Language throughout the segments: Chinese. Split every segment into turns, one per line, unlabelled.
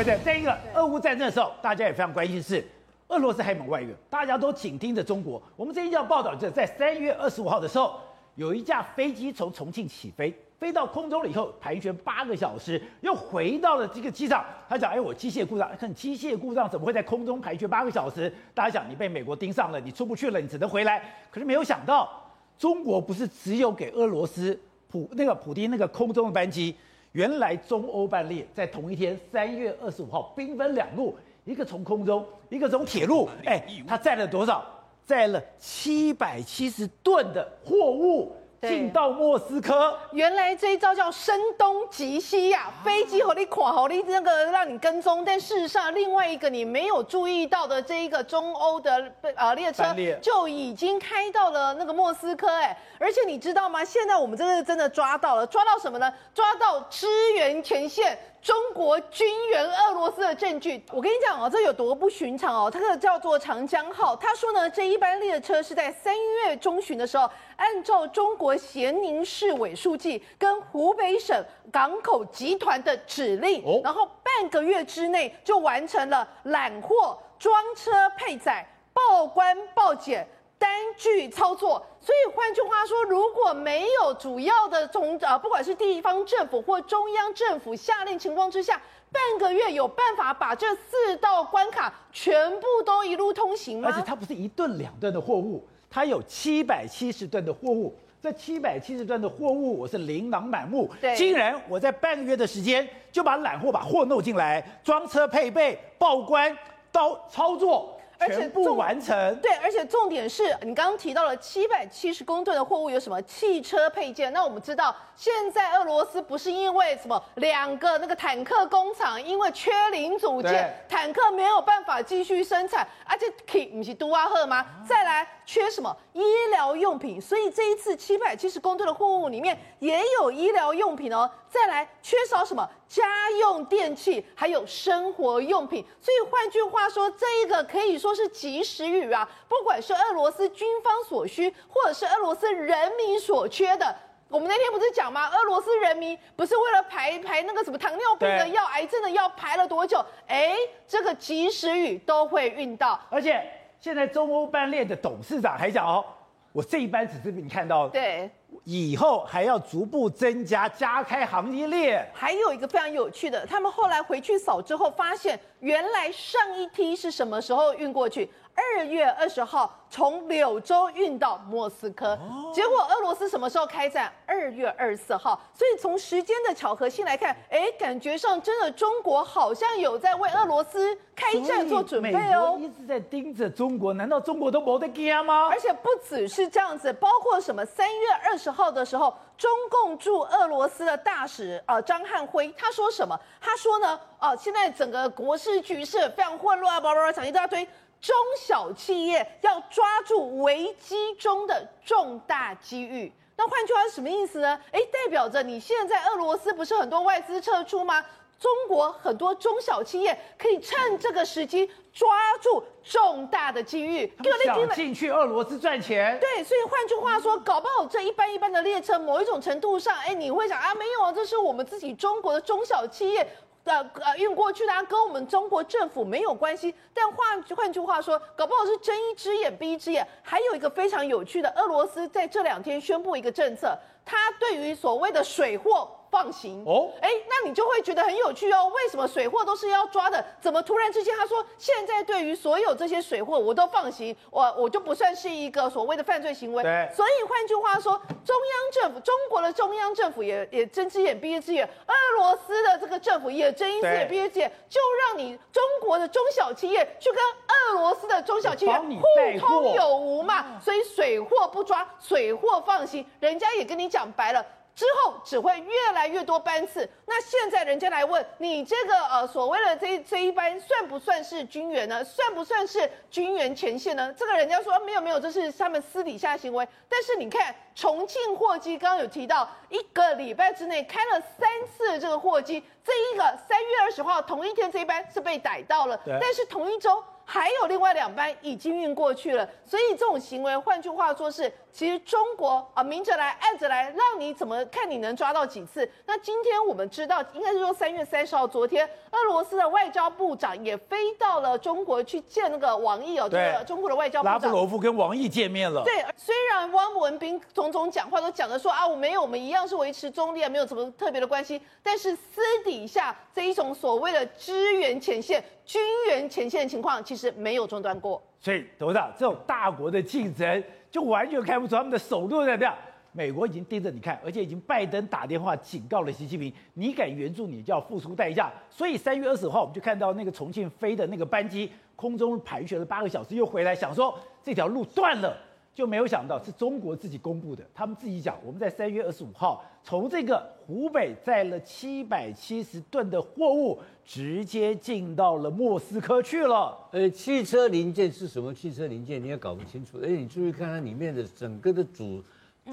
而且在一个俄乌战争的时候，大家也非常关心是俄罗斯海门外援，大家都紧盯着中国。我们这一条报道就是在三月二十五号的时候，有一架飞机从重庆起飞，飞到空中了以后盘旋八个小时，又回到了这个机场。他讲：“哎，我机械故障，看机械故障怎么会在空中盘旋八个小时？”大家想，你被美国盯上了，你出不去了，你只能回来。可是没有想到，中国不是只有给俄罗斯普那个普丁那个空中的班机。原来中欧班列在同一天，三月二十五号兵分两路，一个从空中，一个从铁路。哎，它载了多少？载了七百七十吨的货物。进到莫斯科，
原来这一招叫声东击西呀、啊！飞机和你垮，好你那个让你跟踪，但事实上另外一个你没有注意到的这一个中欧的呃列车就已经开到了那个莫斯科哎，而且你知道吗？现在我们真的真的抓到了，抓到什么呢？抓到支援前线。中国军援俄罗斯的证据，我跟你讲哦，这有多不寻常哦。这个叫做长江号，他说呢，这一班列车是在三月中旬的时候，按照中国咸宁市委书记跟湖北省港口集团的指令，然后半个月之内就完成了揽货、装车配载、报关报检。单据操作，所以换句话说，如果没有主要的从呃，不管是地方政府或中央政府下令情况之下，半个月有办法把这四道关卡全部都一路通行吗？
而且它不是一吨两吨的货物，它有七百七十吨的货物。这七百七十吨的货物，我是琳琅满目，对竟然我在半个月的时间就把揽货把货弄进来，装车配备、报关、到操作。全部完成。
对，而且重点是你刚刚提到了七百七十公吨的货物有什么汽车配件？那我们知道，现在俄罗斯不是因为什么两个那个坦克工厂因为缺零组件，坦克没有办法继续生产，而且 K 你是杜阿赫吗？再来缺什么医疗用品？所以这一次七百七十公吨的货物里面也有医疗用品哦。再来缺少什么家用电器，还有生活用品。所以换句话说，这一个可以说是及时雨啊！不管是俄罗斯军方所需，或者是俄罗斯人民所缺的，我们那天不是讲吗？俄罗斯人民不是为了排排那个什么糖尿病的药、癌症的药排了多久？哎，这个及时雨都会运到。
而且现在中欧班列的董事长还讲哦，我这一班只是你看到
对。
以后还要逐步增加，加开行业链。
还有一个非常有趣的，他们后来回去扫之后，发现原来上一批是什么时候运过去？二月二十号从柳州运到莫斯科，结果俄罗斯什么时候开战？二月二十四号。所以从时间的巧合性来看，哎，感觉上真的中国好像有在为俄罗斯开战做准备哦。
一直在盯着中国，难道中国都没得惊吗？
而且不只是这样子，包括什么？三月二十号的时候，中共驻俄罗斯的大使呃张汉辉他说什么？他说呢，哦，现在整个国事局势非常混乱，叭叭叭讲一大堆。中小企业要抓住危机中的重大机遇，那换句话是什么意思呢？诶，代表着你现在俄罗斯不是很多外资撤出吗？中国很多中小企业可以趁这个时机抓住重大的机遇，
想进去俄罗斯赚钱。
对，所以换句话说，搞不好这一班一班的列车，某一种程度上，诶，你会想啊，没有啊，这是我们自己中国的中小企业。呃呃，运过去的啊，跟我们中国政府没有关系。但换换句话说，搞不好是睁一只眼闭一只眼。还有一个非常有趣的，俄罗斯在这两天宣布一个政策，它对于所谓的水货。放行哦，哎，那你就会觉得很有趣哦。为什么水货都是要抓的？怎么突然之间他说现在对于所有这些水货我都放行，我我就不算是一个所谓的犯罪行为？对。所以换句话说，中央政府，中国的中央政府也也睁只眼闭一只眼，俄罗斯的这个政府也睁一只眼闭一只眼，就让你中国的中小企业去跟俄罗斯的中小企业互通有无嘛。所以水货不抓，水货放行，人家也跟你讲白了。之后只会越来越多班次。那现在人家来问你这个呃所谓的这这一班算不算是军援呢？算不算是军援前线呢？这个人家说没有没有，这是他们私底下行为。但是你看重庆货机刚刚有提到，一个礼拜之内开了三次这个货机，这一个三月二十号同一天这一班是被逮到了，但是同一周。还有另外两班已经运过去了，所以这种行为，换句话说是，其实中国啊明着来暗着来，让你怎么看你能抓到几次？那今天我们知道，应该是说三月三十号，昨天俄罗斯的外交部长也飞到了中国去见那个王毅哦，对，中国的外交部长
拉夫罗夫跟王毅见面了。
对，虽然汪文斌种种讲话都讲的说啊，我没有，我们一样是维持中立啊，没有什么特别的关系，但是私底下这一种所谓的支援前线。军援前线的情况其实没有中断过，
所以董事长这种大国的竞争就完全看不出他们的手段在这样。美国已经盯着你看，而且已经拜登打电话警告了习近平，你敢援助你就要付出代价。所以三月二十号我们就看到那个重庆飞的那个班机空中盘旋了八个小时，又回来想说这条路断了。就没有想到是中国自己公布的，他们自己讲，我们在三月二十五号从这个湖北载了七百七十吨的货物，直接进到了莫斯科去了。
呃，汽车零件是什么汽车零件，你也搞不清楚。而且你注意看它里面的整个的组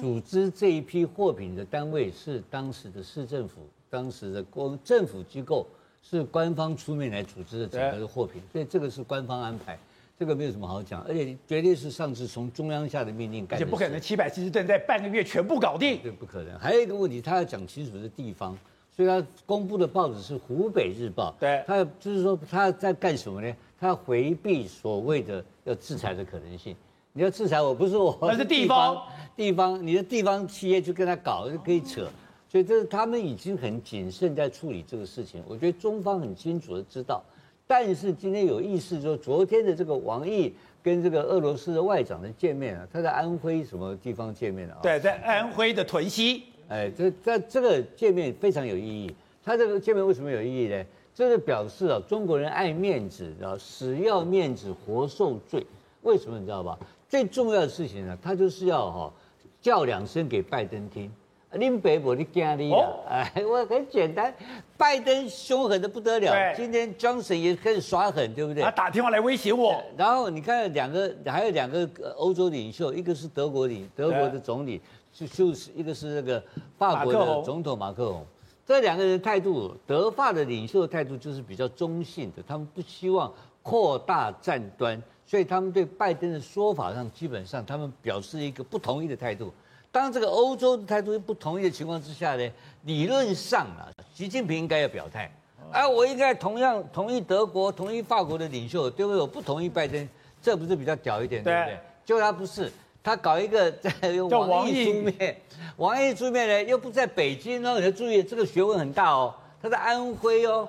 组织这一批货品的单位是当时的市政府，当时的公政府机构是官方出面来组织的整个的货品，所以这个是官方安排。这个没有什么好讲，而且绝对是上次从中央下的命令干的，
而且不可能七百七十吨在半个月全部搞定，
对，不可能。还有一个问题，他要讲清楚的地方，所以他公布的报纸是《湖北日报》，
对，
他就是说他在干什么呢？他回避所谓的要制裁的可能性。你要制裁我，不是我，
那是地方，
地方，你的地方企业去跟他搞就可以扯，所以这是他们已经很谨慎在处理这个事情。我觉得中方很清楚的知道。但是今天有意思，说昨天的这个王毅跟这个俄罗斯的外长的见面啊，他在安徽什么地方见面啊？
对，在安徽的屯溪。
哎，这这这个见面非常有意义。他这个见面为什么有意义呢？这是表示啊，中国人爱面子，啊，死要面子活受罪。为什么你知道吧？最重要的事情呢，他就是要哈叫两声给拜登听。林北我的惊你了，哎，我很简单，拜登凶狠的不得了。今天 Johnson 也开始耍狠，对不对？
他打电话来威胁我。
然后你看两个，还有两个欧洲领袖，一个是德国领，德国的总理，就就是一个是那个法国的总统马克龙。这两个人态度，德法的领袖的态度就是比较中性的，他们不希望扩大战端，所以他们对拜登的说法上，基本上他们表示一个不同意的态度。当这个欧洲的态度不同意的情况之下呢，理论上啊，习近平应该要表态，啊，我应该同样同意德国、同意法国的领袖，对不对？我不同意拜登，这不是比较屌一点，对不对？结果他不是，他搞一个在用王毅出面，王毅出面呢又不在北京哦，你要注意这个学问很大哦，他在安徽哦。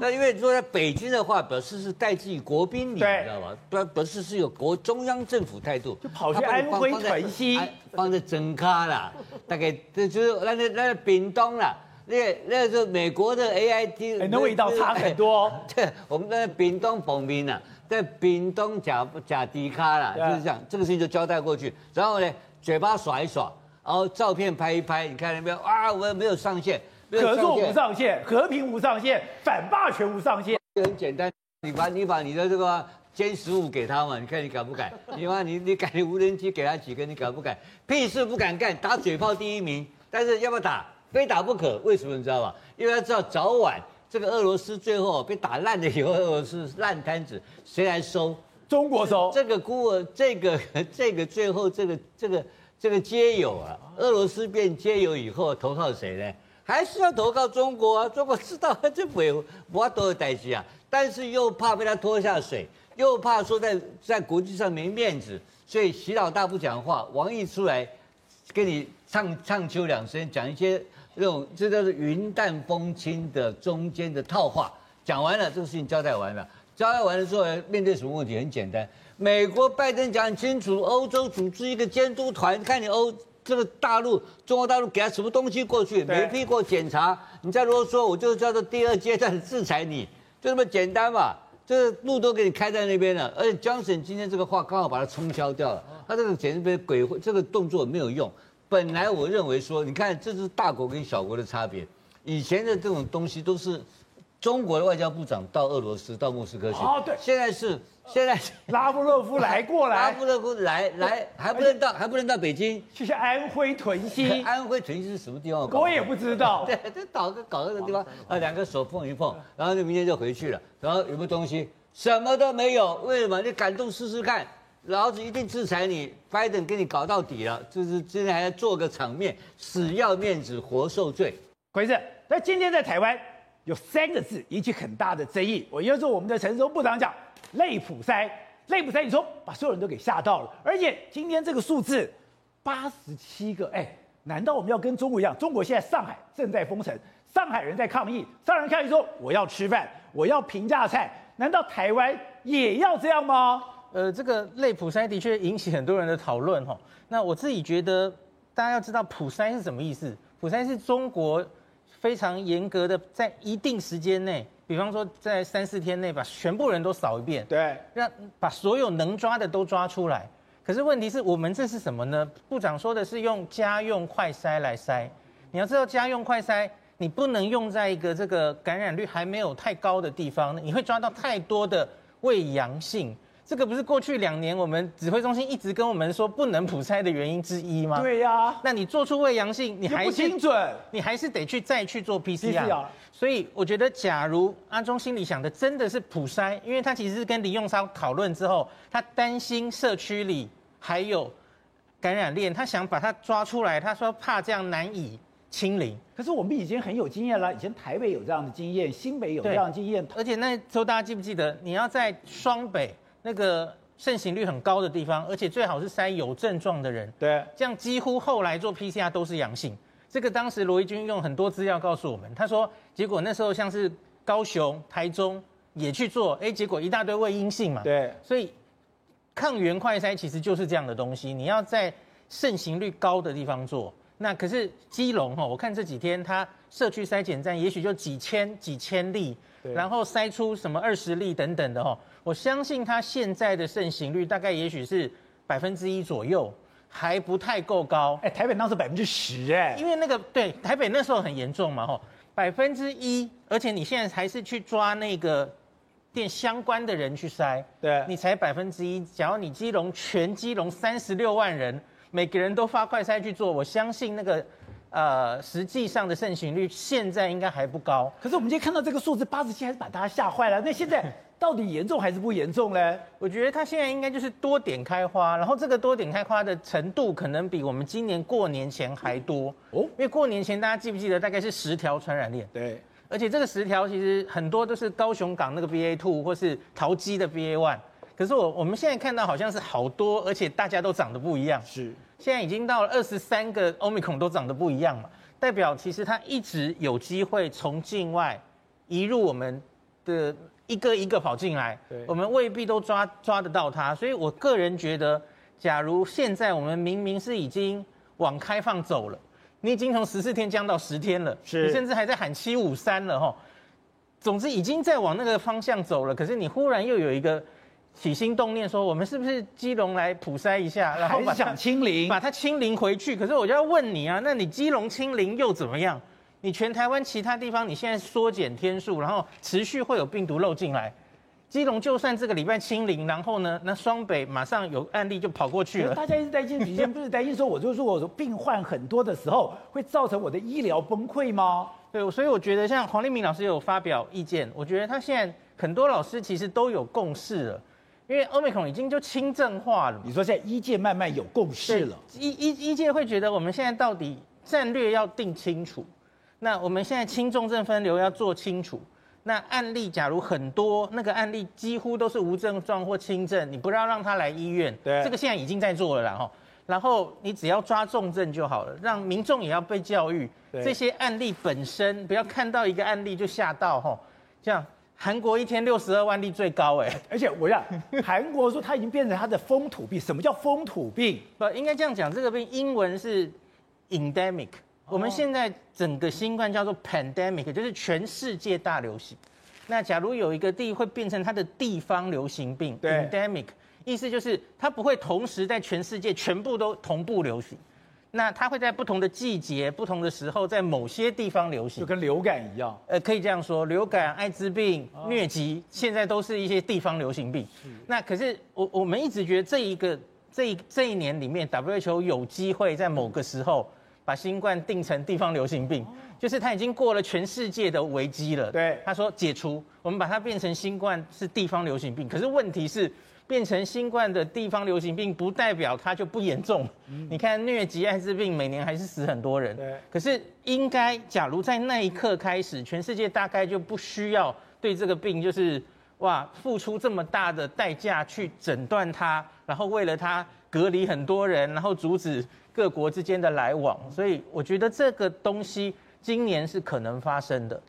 那因为说在北京的话，表示是带自己国宾礼，你知道吗？表表示是有国中央政府态度，
就跑去安徽屯溪，
放在真咖啦，大概这就是那那那屏东啦，那个那个是美国的 A I T，
那味道差很多。
对，我们在屏东碰面了，在屏东假假迪卡啦，就是这样，这个事情就交代过去，然后呢，嘴巴耍一耍，然后照片拍一拍，你看到没有？啊，我也没有上线。
合作无上限，和平无上限，反霸权无上限。
很简单，你把你把你的这个歼十五给他嘛，你看你敢不敢？你把你你改无人机给他几个，你敢不敢？屁事不敢干，打嘴炮第一名。但是要不要打？非打不可。为什么你知道吧？因为他知道早晚这个俄罗斯最后被打烂了以后，俄罗斯烂摊子谁来收？
中国收。
这个孤儿，这个这个最后这个这个这个街友啊，俄罗斯变街友以后投靠谁呢？还是要投靠中国啊！中国知道这没有我多的代志啊，但是又怕被他拖下水，又怕说在在国际上没面子，所以习老大不讲话，王毅出来跟你唱唱秋两声，讲一些那种这叫做云淡风轻的中间的套话。讲完了，这个事情交代完了，交代完了之后，面对什么问题？很简单，美国拜登讲清楚，欧洲组织一个监督团，看你欧。这个大陆，中国大陆给他什么东西过去，没批过检查，你再啰嗦，我就叫做第二阶段制裁你，就这么简单嘛。这个路都给你开在那边了，而且 Johnson 今天这个话刚好把它冲销掉了，他这个简直被鬼，这个动作没有用。本来我认为说，你看这是大国跟小国的差别，以前的这种东西都是中国的外交部长到俄罗斯到莫斯科去。
哦，对，
现在是现在
拉夫洛夫来过来，
拉夫洛夫来来还不能到还不能到北京，
去安徽屯 溪。
安徽屯溪是什么地方？
我也不知道。
对，这搞个搞个地方啊，两个手碰一碰，然后就明天就回去了。然后有没有东西？什么都没有。为什么？你敢动试试看，老子一定制裁你。拜登给你搞到底了，就是今天还要做个场面，死要面子活受罪。
鬼子，那今天在台湾。有三个字引起很大的争议，我应该说我们的陈时中部长讲类普筛，类普筛，你说把所有人都给吓到了，而且今天这个数字八十七个，哎，难道我们要跟中国一样？中国现在上海正在封城，上海人在抗议，上海人抗议说我要吃饭，我要平价菜，难道台湾也要这样吗？
呃，这个类普筛的确引起很多人的讨论哈。那我自己觉得，大家要知道普筛是什么意思？普筛是中国。非常严格的，在一定时间内，比方说在三四天内把全部人都扫一遍，
对，
让把所有能抓的都抓出来。可是问题是我们这是什么呢？部长说的是用家用快筛来筛。你要知道家用快筛，你不能用在一个这个感染率还没有太高的地方，你会抓到太多的未阳性。这个不是过去两年我们指挥中心一直跟我们说不能普筛的原因之一吗？
对呀、啊，
那你做出胃阳性，你还是不精准，你还是得去再去做 PCR。PCR 所以我觉得，假如阿中心里想的真的是普筛，因为他其实是跟李用昌讨论之后，他担心社区里还有感染链，他想把它抓出来，他说怕这样难以清零。
可是我们已经很有经验了，以前台北有这样的经验，新北有这样的经验，
而且那时候大家记不记得，你要在双北。那个盛行率很高的地方，而且最好是筛有症状的人，
对，
这样几乎后来做 PCR 都是阳性。这个当时罗一军用很多资料告诉我们，他说，结果那时候像是高雄、台中也去做，哎，结果一大堆未阴性嘛，
对，
所以抗原快筛其实就是这样的东西，你要在盛行率高的地方做。那可是基隆哈，我看这几天他社区筛检站也许就几千几千例，然后筛出什么二十例等等的哦。我相信他现在的盛行率大概也许是百分之一左右，还不太够高。
哎，台北当时百分之十哎，
因为那个对台北那时候很严重嘛吼，百分之一，而且你现在还是去抓那个店相关的人去筛，
对，
你才百分之一。假如你基隆全基隆三十六万人，每个人都发快筛去做，我相信那个呃实际上的盛行率现在应该还不高。
可是我们今天看到这个数字八十七，还是把大家吓坏了。那现在。到底严重还是不严重呢？
我觉得它现在应该就是多点开花，然后这个多点开花的程度可能比我们今年过年前还多哦。因为过年前大家记不记得大概是十条传染链？
对，
而且这个十条其实很多都是高雄港那个 BA two 或是桃机的 BA one，可是我我们现在看到好像是好多，而且大家都长得不一样。
是，
现在已经到了二十三个 Omicron 都长得不一样嘛，代表其实它一直有机会从境外移入我们的。一个一个跑进来，我们未必都抓抓得到它，所以我个人觉得，假如现在我们明明是已经往开放走了，你已经从十四天降到十天了，
是，
你甚至还在喊七五三了哈，总之已经在往那个方向走了，可是你忽然又有一个起心动念说，我们是不是基隆来普筛一下，然后把想
清零，
把它清零回去？可是我就要问你啊，那你基隆清零又怎么样？你全台湾其他地方，你现在缩减天数，然后持续会有病毒漏进来。基隆就算这个礼拜清零，然后呢，那双北马上有案例就跑过去了。
大家一直担心，以前不是担心说，我就说我说病患很多的时候，会造成我的医疗崩溃吗？
对，所以我觉得像黄立明老师有发表意见，我觉得他现在很多老师其实都有共识了，因为 Omicron 已经就轻症化了。
你说现在医界慢慢有共识了，
医医医界会觉得我们现在到底战略要定清楚。那我们现在轻重症分流要做清楚。那案例假如很多，那个案例几乎都是无症状或轻症，你不要让他来医院。
对，
这个现在已经在做了啦哈。然后你只要抓重症就好了，让民众也要被教育。这些案例本身不要看到一个案例就吓到吼。这样，韩国一天六十二万例最高哎，
而且我想韩国说它已经变成它的风土病。什么叫风土病？
不应该这样讲，这个病英文是 endemic。我们现在整个新冠叫做 pandemic，就是全世界大流行。那假如有一个地会变成它的地方流行病，endemic，意思就是它不会同时在全世界全部都同步流行，那它会在不同的季节、不同的时候，在某些地方流行，
就跟流感一样。
呃，可以这样说，流感、艾滋病、疟疾，现在都是一些地方流行病。那可是我我们一直觉得这一个这一这一年里面，WHO 有机会在某个时候把新冠定成地方流行病，就是它已经过了全世界的危机了。
对，
他说解除，我们把它变成新冠是地方流行病。可是问题是。变成新冠的地方流行病，不代表它就不严重。嗯、你看疟疾、艾滋病，每年还是死很多人。对。可是应该，假如在那一刻开始，全世界大概就不需要对这个病，就是哇，付出这么大的代价去诊断它，然后为了它隔离很多人，然后阻止各国之间的来往。所以我觉得这个东西今年是可能发生的。